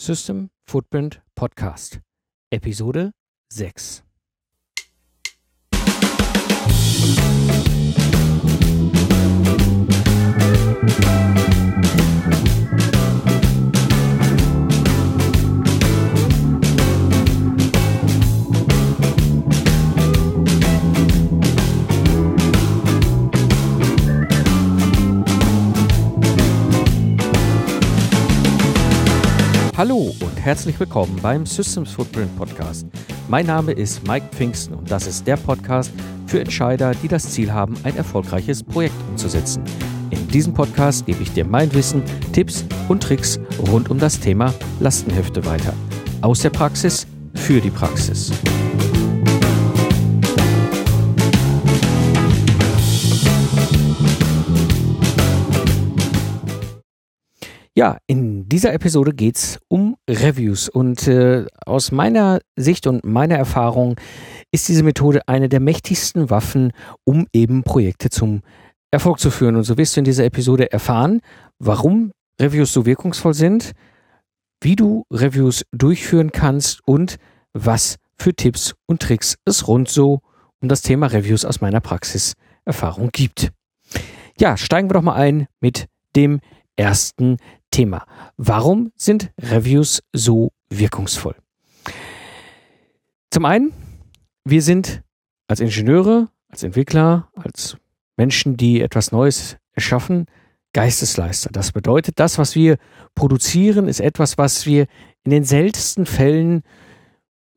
System Footprint Podcast, Episode 6. Hallo herzlich willkommen beim Systems Footprint Podcast. Mein Name ist Mike Pfingsten und das ist der Podcast für Entscheider, die das Ziel haben, ein erfolgreiches Projekt umzusetzen. In diesem Podcast gebe ich dir mein Wissen, Tipps und Tricks rund um das Thema Lastenhefte weiter. Aus der Praxis für die Praxis. Ja, in dieser Episode geht es um Reviews und äh, aus meiner Sicht und meiner Erfahrung ist diese Methode eine der mächtigsten Waffen, um eben Projekte zum Erfolg zu führen. Und so wirst du in dieser Episode erfahren, warum Reviews so wirkungsvoll sind, wie du Reviews durchführen kannst und was für Tipps und Tricks es rund so um das Thema Reviews aus meiner Praxiserfahrung gibt. Ja, steigen wir doch mal ein mit dem ersten Thema. Warum sind Reviews so wirkungsvoll? Zum einen, wir sind als Ingenieure, als Entwickler, als Menschen, die etwas Neues erschaffen, Geistesleister. Das bedeutet, das, was wir produzieren, ist etwas, was wir in den seltensten Fällen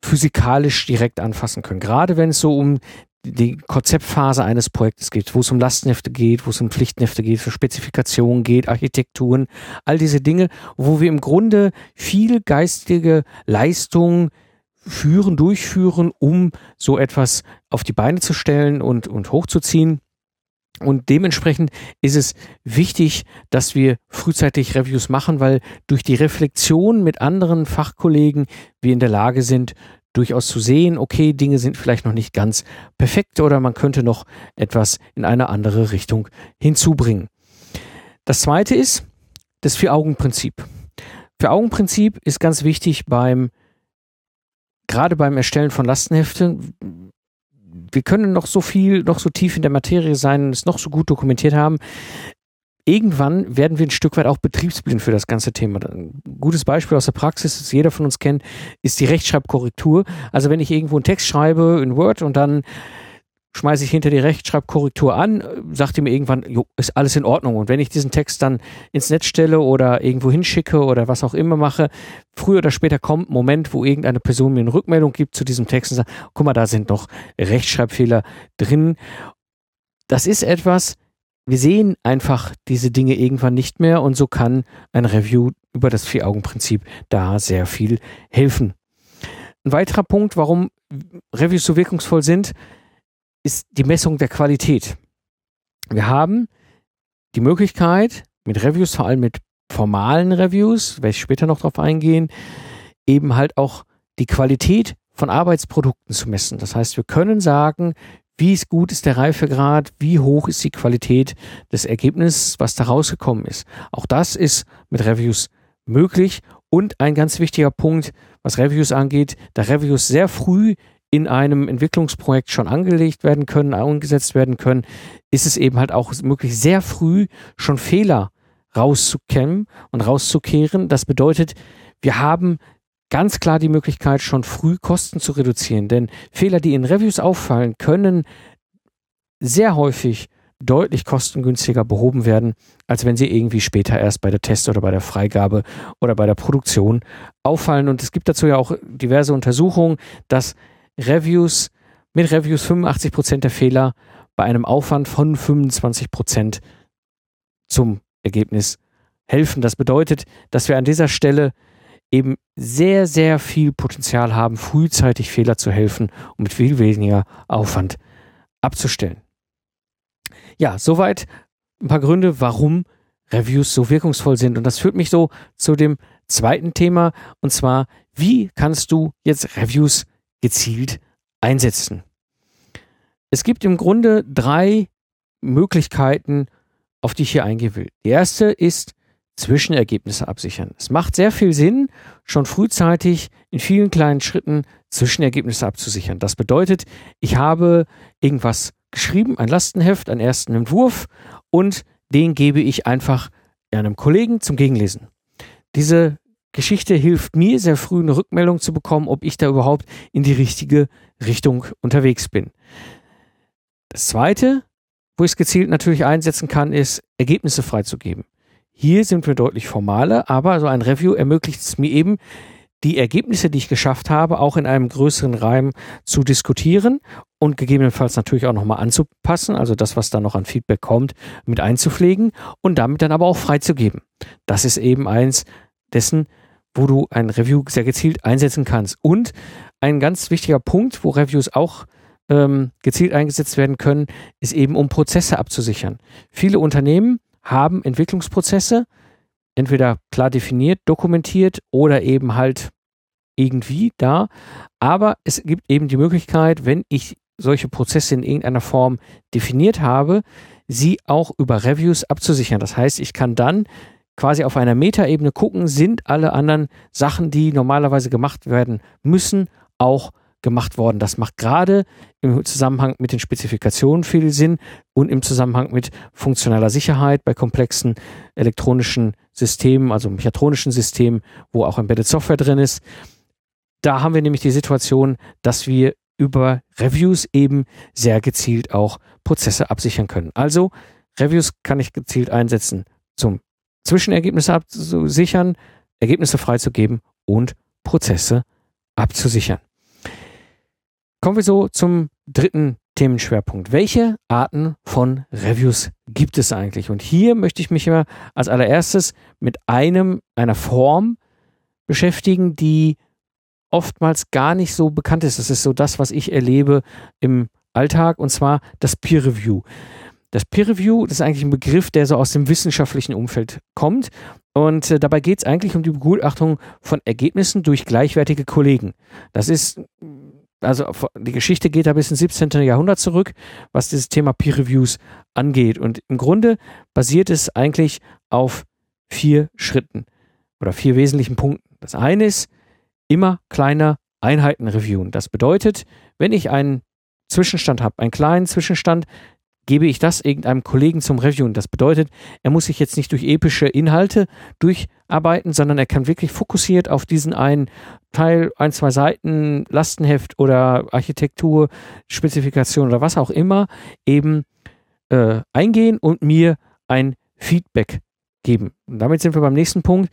physikalisch direkt anfassen können. Gerade wenn es so um die Konzeptphase eines Projektes geht, wo es um Lastenhefte geht, wo es um Pflichtenhefte geht, für Spezifikationen geht, Architekturen, all diese Dinge, wo wir im Grunde viel geistige Leistung führen, durchführen, um so etwas auf die Beine zu stellen und, und hochzuziehen. Und dementsprechend ist es wichtig, dass wir frühzeitig Reviews machen, weil durch die Reflexion mit anderen Fachkollegen wir in der Lage sind, durchaus zu sehen, okay, Dinge sind vielleicht noch nicht ganz perfekt oder man könnte noch etwas in eine andere Richtung hinzubringen. Das zweite ist das Vier-Augen-Prinzip. Vier-Augen-Prinzip ist ganz wichtig beim, gerade beim Erstellen von Lastenheften. Wir können noch so viel, noch so tief in der Materie sein es noch so gut dokumentiert haben irgendwann werden wir ein Stück weit auch betriebsblind für das ganze Thema. Ein gutes Beispiel aus der Praxis, das jeder von uns kennt, ist die Rechtschreibkorrektur. Also wenn ich irgendwo einen Text schreibe in Word und dann schmeiße ich hinter die Rechtschreibkorrektur an, sagt ihr mir irgendwann, jo, ist alles in Ordnung. Und wenn ich diesen Text dann ins Netz stelle oder irgendwo hinschicke oder was auch immer mache, früher oder später kommt ein Moment, wo irgendeine Person mir eine Rückmeldung gibt zu diesem Text und sagt, guck mal, da sind noch Rechtschreibfehler drin. Das ist etwas, wir sehen einfach diese Dinge irgendwann nicht mehr und so kann ein Review über das Vier-Augen-Prinzip da sehr viel helfen. Ein weiterer Punkt, warum Reviews so wirkungsvoll sind, ist die Messung der Qualität. Wir haben die Möglichkeit, mit Reviews, vor allem mit formalen Reviews, werde ich später noch darauf eingehen, eben halt auch die Qualität von Arbeitsprodukten zu messen. Das heißt, wir können sagen, wie ist gut ist der Reifegrad, wie hoch ist die Qualität des Ergebnisses, was da rausgekommen ist. Auch das ist mit Reviews möglich. Und ein ganz wichtiger Punkt, was Reviews angeht, da Reviews sehr früh in einem Entwicklungsprojekt schon angelegt werden können, umgesetzt werden können, ist es eben halt auch möglich, sehr früh schon Fehler rauszukämmen und rauszukehren. Das bedeutet, wir haben ganz klar die Möglichkeit, schon früh Kosten zu reduzieren. Denn Fehler, die in Reviews auffallen, können sehr häufig deutlich kostengünstiger behoben werden, als wenn sie irgendwie später erst bei der Test oder bei der Freigabe oder bei der Produktion auffallen. Und es gibt dazu ja auch diverse Untersuchungen, dass Reviews mit Reviews 85 Prozent der Fehler bei einem Aufwand von 25 Prozent zum Ergebnis helfen. Das bedeutet, dass wir an dieser Stelle eben sehr, sehr viel Potenzial haben, frühzeitig Fehler zu helfen und mit viel weniger Aufwand abzustellen. Ja, soweit ein paar Gründe, warum Reviews so wirkungsvoll sind. Und das führt mich so zu dem zweiten Thema, und zwar, wie kannst du jetzt Reviews gezielt einsetzen? Es gibt im Grunde drei Möglichkeiten, auf die ich hier eingehen will. Die erste ist Zwischenergebnisse absichern. Es macht sehr viel Sinn, schon frühzeitig in vielen kleinen Schritten Zwischenergebnisse abzusichern. Das bedeutet, ich habe irgendwas geschrieben, ein Lastenheft, einen ersten Entwurf und den gebe ich einfach einem Kollegen zum Gegenlesen. Diese Geschichte hilft mir sehr früh eine Rückmeldung zu bekommen, ob ich da überhaupt in die richtige Richtung unterwegs bin. Das zweite, wo ich es gezielt natürlich einsetzen kann, ist Ergebnisse freizugeben. Hier sind wir deutlich formaler, aber so ein Review ermöglicht es mir eben, die Ergebnisse, die ich geschafft habe, auch in einem größeren Reim zu diskutieren und gegebenenfalls natürlich auch nochmal anzupassen, also das, was da noch an Feedback kommt, mit einzupflegen und damit dann aber auch freizugeben. Das ist eben eins dessen, wo du ein Review sehr gezielt einsetzen kannst. Und ein ganz wichtiger Punkt, wo Reviews auch ähm, gezielt eingesetzt werden können, ist eben, um Prozesse abzusichern. Viele Unternehmen haben Entwicklungsprozesse, entweder klar definiert, dokumentiert oder eben halt irgendwie da. Aber es gibt eben die Möglichkeit, wenn ich solche Prozesse in irgendeiner Form definiert habe, sie auch über Reviews abzusichern. Das heißt, ich kann dann quasi auf einer Metaebene gucken, sind alle anderen Sachen, die normalerweise gemacht werden müssen, auch gemacht worden. Das macht gerade im Zusammenhang mit den Spezifikationen viel Sinn und im Zusammenhang mit funktionaler Sicherheit bei komplexen elektronischen Systemen, also mechatronischen Systemen, wo auch Embedded Software drin ist. Da haben wir nämlich die Situation, dass wir über Reviews eben sehr gezielt auch Prozesse absichern können. Also Reviews kann ich gezielt einsetzen zum Zwischenergebnisse abzusichern, Ergebnisse freizugeben und Prozesse abzusichern. Kommen wir so zum dritten Themenschwerpunkt. Welche Arten von Reviews gibt es eigentlich? Und hier möchte ich mich immer als allererstes mit einem, einer Form beschäftigen, die oftmals gar nicht so bekannt ist. Das ist so das, was ich erlebe im Alltag, und zwar das Peer Review. Das Peer Review, das ist eigentlich ein Begriff, der so aus dem wissenschaftlichen Umfeld kommt. Und äh, dabei geht es eigentlich um die Begutachtung von Ergebnissen durch gleichwertige Kollegen. Das ist, also die Geschichte geht da bis ins 17. Jahrhundert zurück, was dieses Thema Peer Reviews angeht. Und im Grunde basiert es eigentlich auf vier Schritten oder vier wesentlichen Punkten. Das eine ist immer kleiner Einheiten reviewen. Das bedeutet, wenn ich einen Zwischenstand habe, einen kleinen Zwischenstand, gebe ich das irgendeinem Kollegen zum Reviewen. Das bedeutet, er muss sich jetzt nicht durch epische Inhalte durcharbeiten, sondern er kann wirklich fokussiert auf diesen einen Teil, ein, zwei Seiten, Lastenheft oder Architektur, Spezifikation oder was auch immer eben äh, eingehen und mir ein Feedback geben. Und damit sind wir beim nächsten Punkt.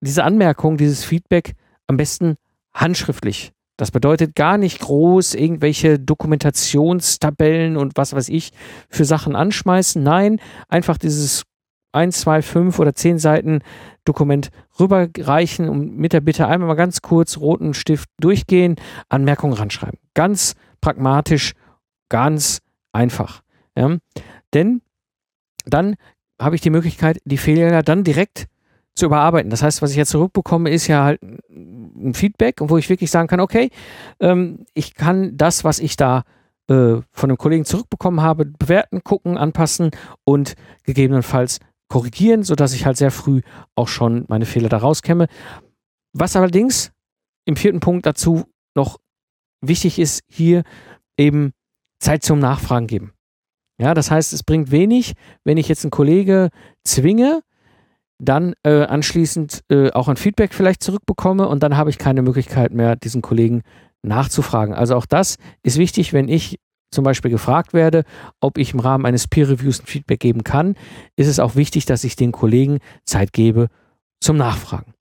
Diese Anmerkung, dieses Feedback am besten handschriftlich das bedeutet gar nicht groß irgendwelche Dokumentationstabellen und was weiß ich für Sachen anschmeißen. Nein, einfach dieses 1, 2, 5 oder 10 Seiten Dokument rüberreichen und mit der Bitte einmal mal ganz kurz roten Stift durchgehen, Anmerkungen ranschreiben. Ganz pragmatisch, ganz einfach. Ja? Denn dann habe ich die Möglichkeit, die Fehler dann direkt zu überarbeiten. Das heißt, was ich jetzt zurückbekomme, ist ja halt ein Feedback, wo ich wirklich sagen kann, okay, ähm, ich kann das, was ich da äh, von einem Kollegen zurückbekommen habe, bewerten, gucken, anpassen und gegebenenfalls korrigieren, sodass ich halt sehr früh auch schon meine Fehler da rauskäme. Was allerdings im vierten Punkt dazu noch wichtig ist, hier eben Zeit zum Nachfragen geben. Ja, das heißt, es bringt wenig, wenn ich jetzt einen Kollege zwinge, dann äh, anschließend äh, auch ein Feedback vielleicht zurückbekomme und dann habe ich keine Möglichkeit mehr, diesen Kollegen nachzufragen. Also auch das ist wichtig, wenn ich zum Beispiel gefragt werde, ob ich im Rahmen eines Peer Reviews ein Feedback geben kann, ist es auch wichtig, dass ich den Kollegen Zeit gebe zum Nachfragen.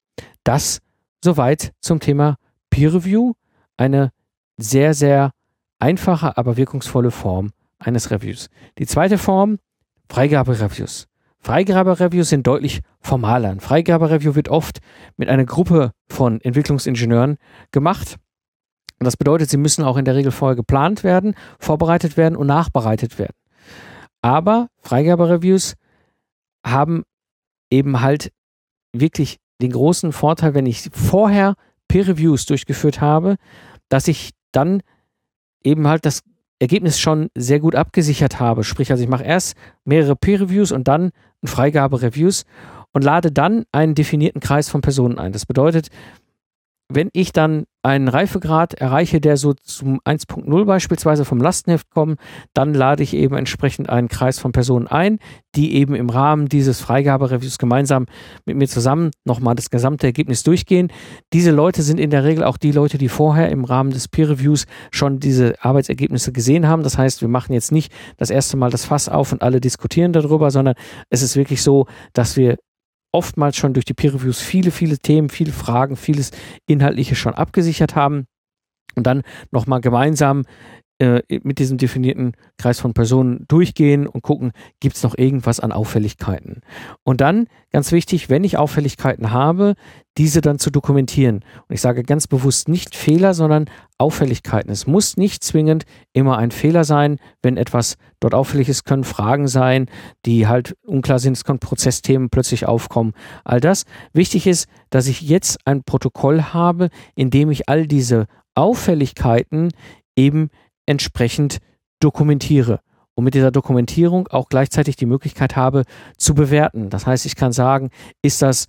Das soweit zum Thema Peer Review, eine sehr, sehr einfache, aber wirkungsvolle Form eines Reviews. Die zweite Form, Freigabe-Reviews. Freigabe-Reviews sind deutlich formaler. Ein Freigabe-Review wird oft mit einer Gruppe von Entwicklungsingenieuren gemacht. Und das bedeutet, sie müssen auch in der Regel vorher geplant werden, vorbereitet werden und nachbereitet werden. Aber Freigabe-Reviews haben eben halt wirklich den großen Vorteil, wenn ich vorher Peer-Reviews durchgeführt habe, dass ich dann eben halt das Ergebnis schon sehr gut abgesichert habe. Sprich, also ich mache erst mehrere Peer-Reviews und dann Freigabe-Reviews. und lade dann einen definierten Kreis von Personen ein. Das bedeutet, wenn ich dann einen Reifegrad erreiche, der so zum 1.0 beispielsweise vom Lastenheft kommt, dann lade ich eben entsprechend einen Kreis von Personen ein, die eben im Rahmen dieses Freigabereviews gemeinsam mit mir zusammen nochmal das gesamte Ergebnis durchgehen. Diese Leute sind in der Regel auch die Leute, die vorher im Rahmen des Peer Reviews schon diese Arbeitsergebnisse gesehen haben. Das heißt, wir machen jetzt nicht das erste Mal das Fass auf und alle diskutieren darüber, sondern es ist wirklich so, dass wir oftmals schon durch die Peer Reviews viele, viele Themen, viele Fragen, vieles Inhaltliche schon abgesichert haben und dann nochmal gemeinsam äh, mit diesem definierten Kreis von Personen durchgehen und gucken, gibt es noch irgendwas an Auffälligkeiten. Und dann, ganz wichtig, wenn ich Auffälligkeiten habe, diese dann zu dokumentieren. Und ich sage ganz bewusst nicht Fehler, sondern Auffälligkeiten. Es muss nicht zwingend immer ein Fehler sein, wenn etwas dort auffällig ist, können Fragen sein, die halt unklar sind, es können Prozessthemen plötzlich aufkommen. All das. Wichtig ist, dass ich jetzt ein Protokoll habe, in dem ich all diese Auffälligkeiten eben entsprechend dokumentiere und mit dieser Dokumentierung auch gleichzeitig die Möglichkeit habe zu bewerten. Das heißt, ich kann sagen, ist das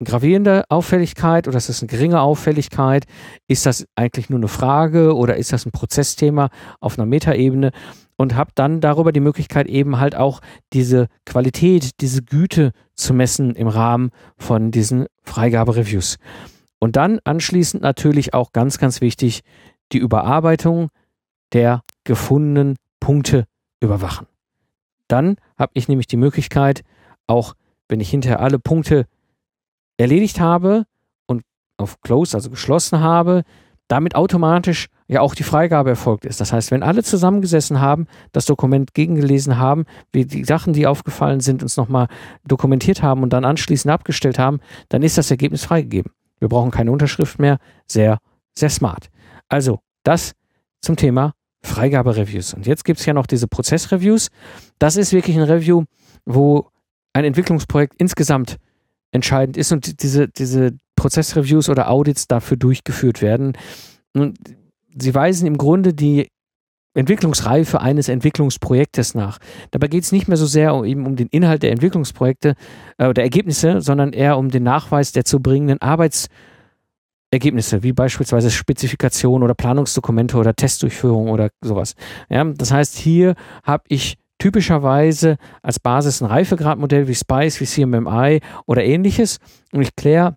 eine gravierende Auffälligkeit oder ist das eine geringe Auffälligkeit? Ist das eigentlich nur eine Frage oder ist das ein Prozessthema auf einer Metaebene? Und habe dann darüber die Möglichkeit eben halt auch diese Qualität, diese Güte zu messen im Rahmen von diesen Freigabereviews. Und dann anschließend natürlich auch ganz, ganz wichtig die Überarbeitung der gefundenen Punkte überwachen. Dann habe ich nämlich die Möglichkeit, auch wenn ich hinterher alle Punkte erledigt habe und auf Close, also geschlossen habe, damit automatisch ja auch die Freigabe erfolgt ist. Das heißt, wenn alle zusammengesessen haben, das Dokument gegengelesen haben, wir die Sachen, die aufgefallen sind, uns nochmal dokumentiert haben und dann anschließend abgestellt haben, dann ist das Ergebnis freigegeben. Wir brauchen keine Unterschrift mehr. Sehr, sehr smart. Also, das zum Thema Freigabereviews. Und jetzt gibt es ja noch diese Prozessreviews. Das ist wirklich ein Review, wo ein Entwicklungsprojekt insgesamt entscheidend ist und diese, diese Prozessreviews oder Audits dafür durchgeführt werden. Und sie weisen im Grunde die Entwicklungsreife eines Entwicklungsprojektes nach. Dabei geht es nicht mehr so sehr um, eben um den Inhalt der Entwicklungsprojekte äh, Ergebnisse, sondern eher um den Nachweis der zu bringenden Arbeits- Ergebnisse, wie beispielsweise Spezifikationen oder Planungsdokumente oder Testdurchführung oder sowas. Ja, das heißt, hier habe ich typischerweise als Basis ein Reifegradmodell wie SPICE, wie CMMI oder ähnliches und ich kläre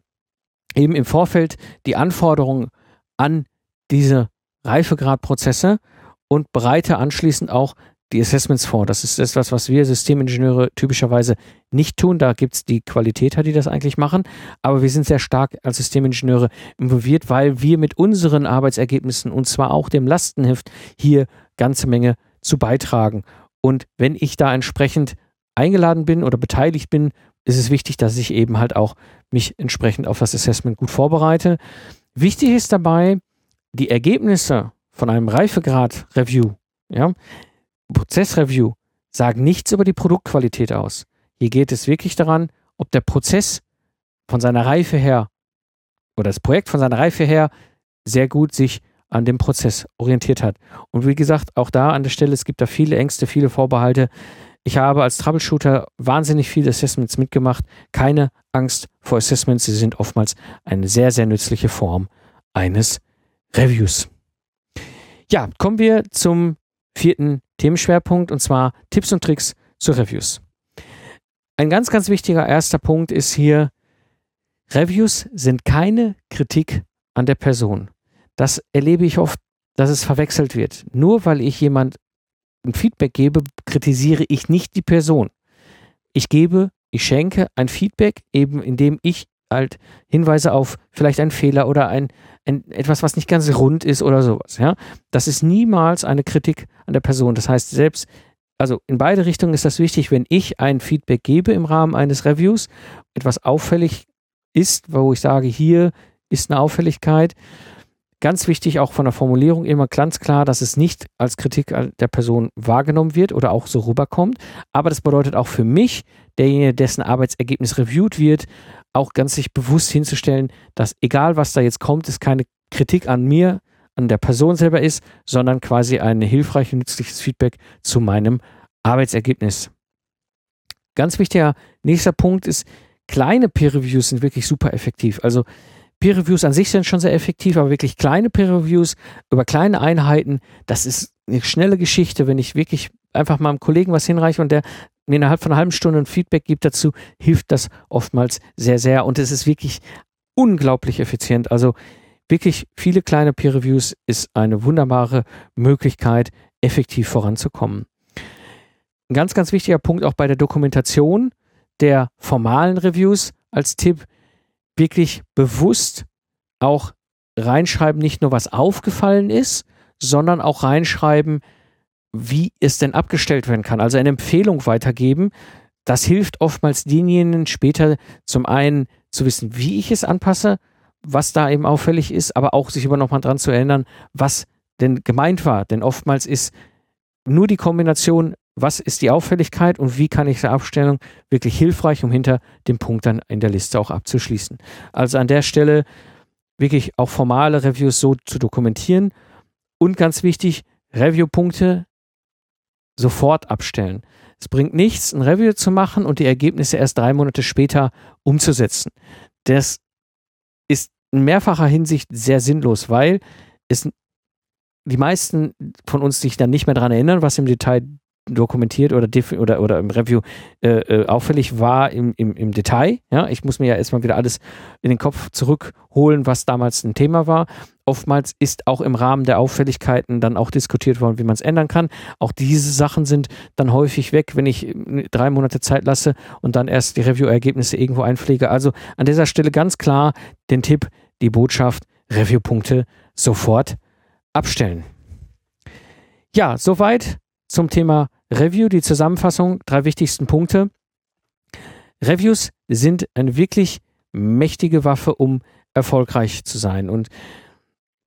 eben im Vorfeld die Anforderungen an diese Reifegradprozesse und bereite anschließend auch die Assessments vor. Das ist etwas, was wir Systemingenieure typischerweise nicht tun. Da gibt es die Qualitäter, die das eigentlich machen. Aber wir sind sehr stark als Systemingenieure involviert, weil wir mit unseren Arbeitsergebnissen und zwar auch dem Lastenheft hier ganze Menge zu beitragen. Und wenn ich da entsprechend eingeladen bin oder beteiligt bin, ist es wichtig, dass ich eben halt auch mich entsprechend auf das Assessment gut vorbereite. Wichtig ist dabei, die Ergebnisse von einem Reifegrad-Review, ja, Prozessreview sagen nichts über die Produktqualität aus. Hier geht es wirklich daran, ob der Prozess von seiner Reife her oder das Projekt von seiner Reife her sehr gut sich an dem Prozess orientiert hat. Und wie gesagt, auch da an der Stelle, es gibt da viele Ängste, viele Vorbehalte. Ich habe als Troubleshooter wahnsinnig viele Assessments mitgemacht. Keine Angst vor Assessments. Sie sind oftmals eine sehr, sehr nützliche Form eines Reviews. Ja, kommen wir zum vierten Themenschwerpunkt und zwar Tipps und Tricks zu Reviews. Ein ganz, ganz wichtiger erster Punkt ist hier, Reviews sind keine Kritik an der Person. Das erlebe ich oft, dass es verwechselt wird. Nur weil ich jemand ein Feedback gebe, kritisiere ich nicht die Person. Ich gebe, ich schenke ein Feedback, eben indem ich halt Hinweise auf vielleicht einen Fehler oder ein, ein, etwas, was nicht ganz rund ist oder sowas. Ja? Das ist niemals eine Kritik an der Person. Das heißt, selbst, also in beide Richtungen ist das wichtig, wenn ich ein Feedback gebe im Rahmen eines Reviews, etwas auffällig ist, wo ich sage, hier ist eine Auffälligkeit. Ganz wichtig auch von der Formulierung immer ganz klar, dass es nicht als Kritik der Person wahrgenommen wird oder auch so rüberkommt. Aber das bedeutet auch für mich, derjenige, dessen Arbeitsergebnis reviewt wird, auch ganz sich bewusst hinzustellen, dass egal was da jetzt kommt, es keine Kritik an mir, an der Person selber ist, sondern quasi ein hilfreich und nützliches Feedback zu meinem Arbeitsergebnis. Ganz wichtiger nächster Punkt ist, kleine Peer-Reviews sind wirklich super effektiv. Also Peer-Reviews an sich sind schon sehr effektiv, aber wirklich kleine Peer-Reviews über kleine Einheiten, das ist eine schnelle Geschichte, wenn ich wirklich einfach mal einem Kollegen was hinreiche und der mir innerhalb von einer halben Stunde ein Feedback gibt dazu, hilft das oftmals sehr, sehr. Und es ist wirklich unglaublich effizient. Also wirklich viele kleine Peer-Reviews ist eine wunderbare Möglichkeit, effektiv voranzukommen. Ein ganz, ganz wichtiger Punkt auch bei der Dokumentation der formalen Reviews als Tipp, wirklich bewusst auch reinschreiben, nicht nur was aufgefallen ist, sondern auch reinschreiben, wie es denn abgestellt werden kann. Also eine Empfehlung weitergeben. Das hilft oftmals denjenigen später zum einen zu wissen, wie ich es anpasse, was da eben auffällig ist, aber auch sich immer noch mal dran zu erinnern, was denn gemeint war. Denn oftmals ist nur die Kombination, was ist die Auffälligkeit und wie kann ich die Abstellung wirklich hilfreich, um hinter dem Punkt dann in der Liste auch abzuschließen. Also an der Stelle wirklich auch formale Reviews so zu dokumentieren und ganz wichtig, Review-Punkte sofort abstellen. Es bringt nichts, ein Review zu machen und die Ergebnisse erst drei Monate später umzusetzen. Das ist in mehrfacher Hinsicht sehr sinnlos, weil es die meisten von uns sich dann nicht mehr daran erinnern, was im Detail dokumentiert oder, oder, oder im Review äh, äh, auffällig war im, im, im Detail. Ja, ich muss mir ja erstmal wieder alles in den Kopf zurückholen, was damals ein Thema war. Oftmals ist auch im Rahmen der Auffälligkeiten dann auch diskutiert worden, wie man es ändern kann. Auch diese Sachen sind dann häufig weg, wenn ich äh, drei Monate Zeit lasse und dann erst die Review-Ergebnisse irgendwo einpflege. Also an dieser Stelle ganz klar den Tipp, die Botschaft, Review-Punkte sofort abstellen. Ja, soweit zum Thema Review, die Zusammenfassung, drei wichtigsten Punkte. Reviews sind eine wirklich mächtige Waffe, um erfolgreich zu sein. Und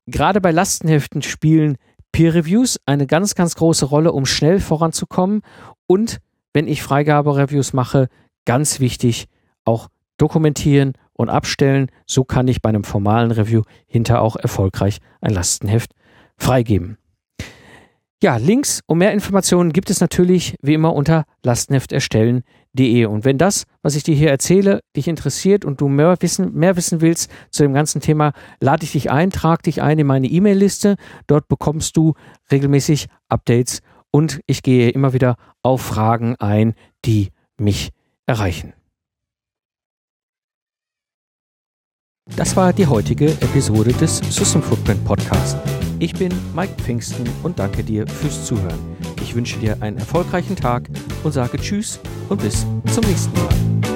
gerade bei Lastenheften spielen Peer Reviews eine ganz, ganz große Rolle, um schnell voranzukommen. Und wenn ich Freigabe-Reviews mache, ganz wichtig, auch dokumentieren und abstellen. So kann ich bei einem formalen Review hinter auch erfolgreich ein Lastenheft freigeben. Ja, Links und mehr Informationen gibt es natürlich wie immer unter lastenhefterstellen.de. Und wenn das, was ich dir hier erzähle, dich interessiert und du mehr wissen, mehr wissen willst zu dem ganzen Thema, lade ich dich ein, trag dich ein in meine E-Mail-Liste. Dort bekommst du regelmäßig Updates und ich gehe immer wieder auf Fragen ein, die mich erreichen. Das war die heutige Episode des System Footprint Podcast. Ich bin Mike Pfingsten und danke dir fürs Zuhören. Ich wünsche dir einen erfolgreichen Tag und sage Tschüss und bis zum nächsten Mal.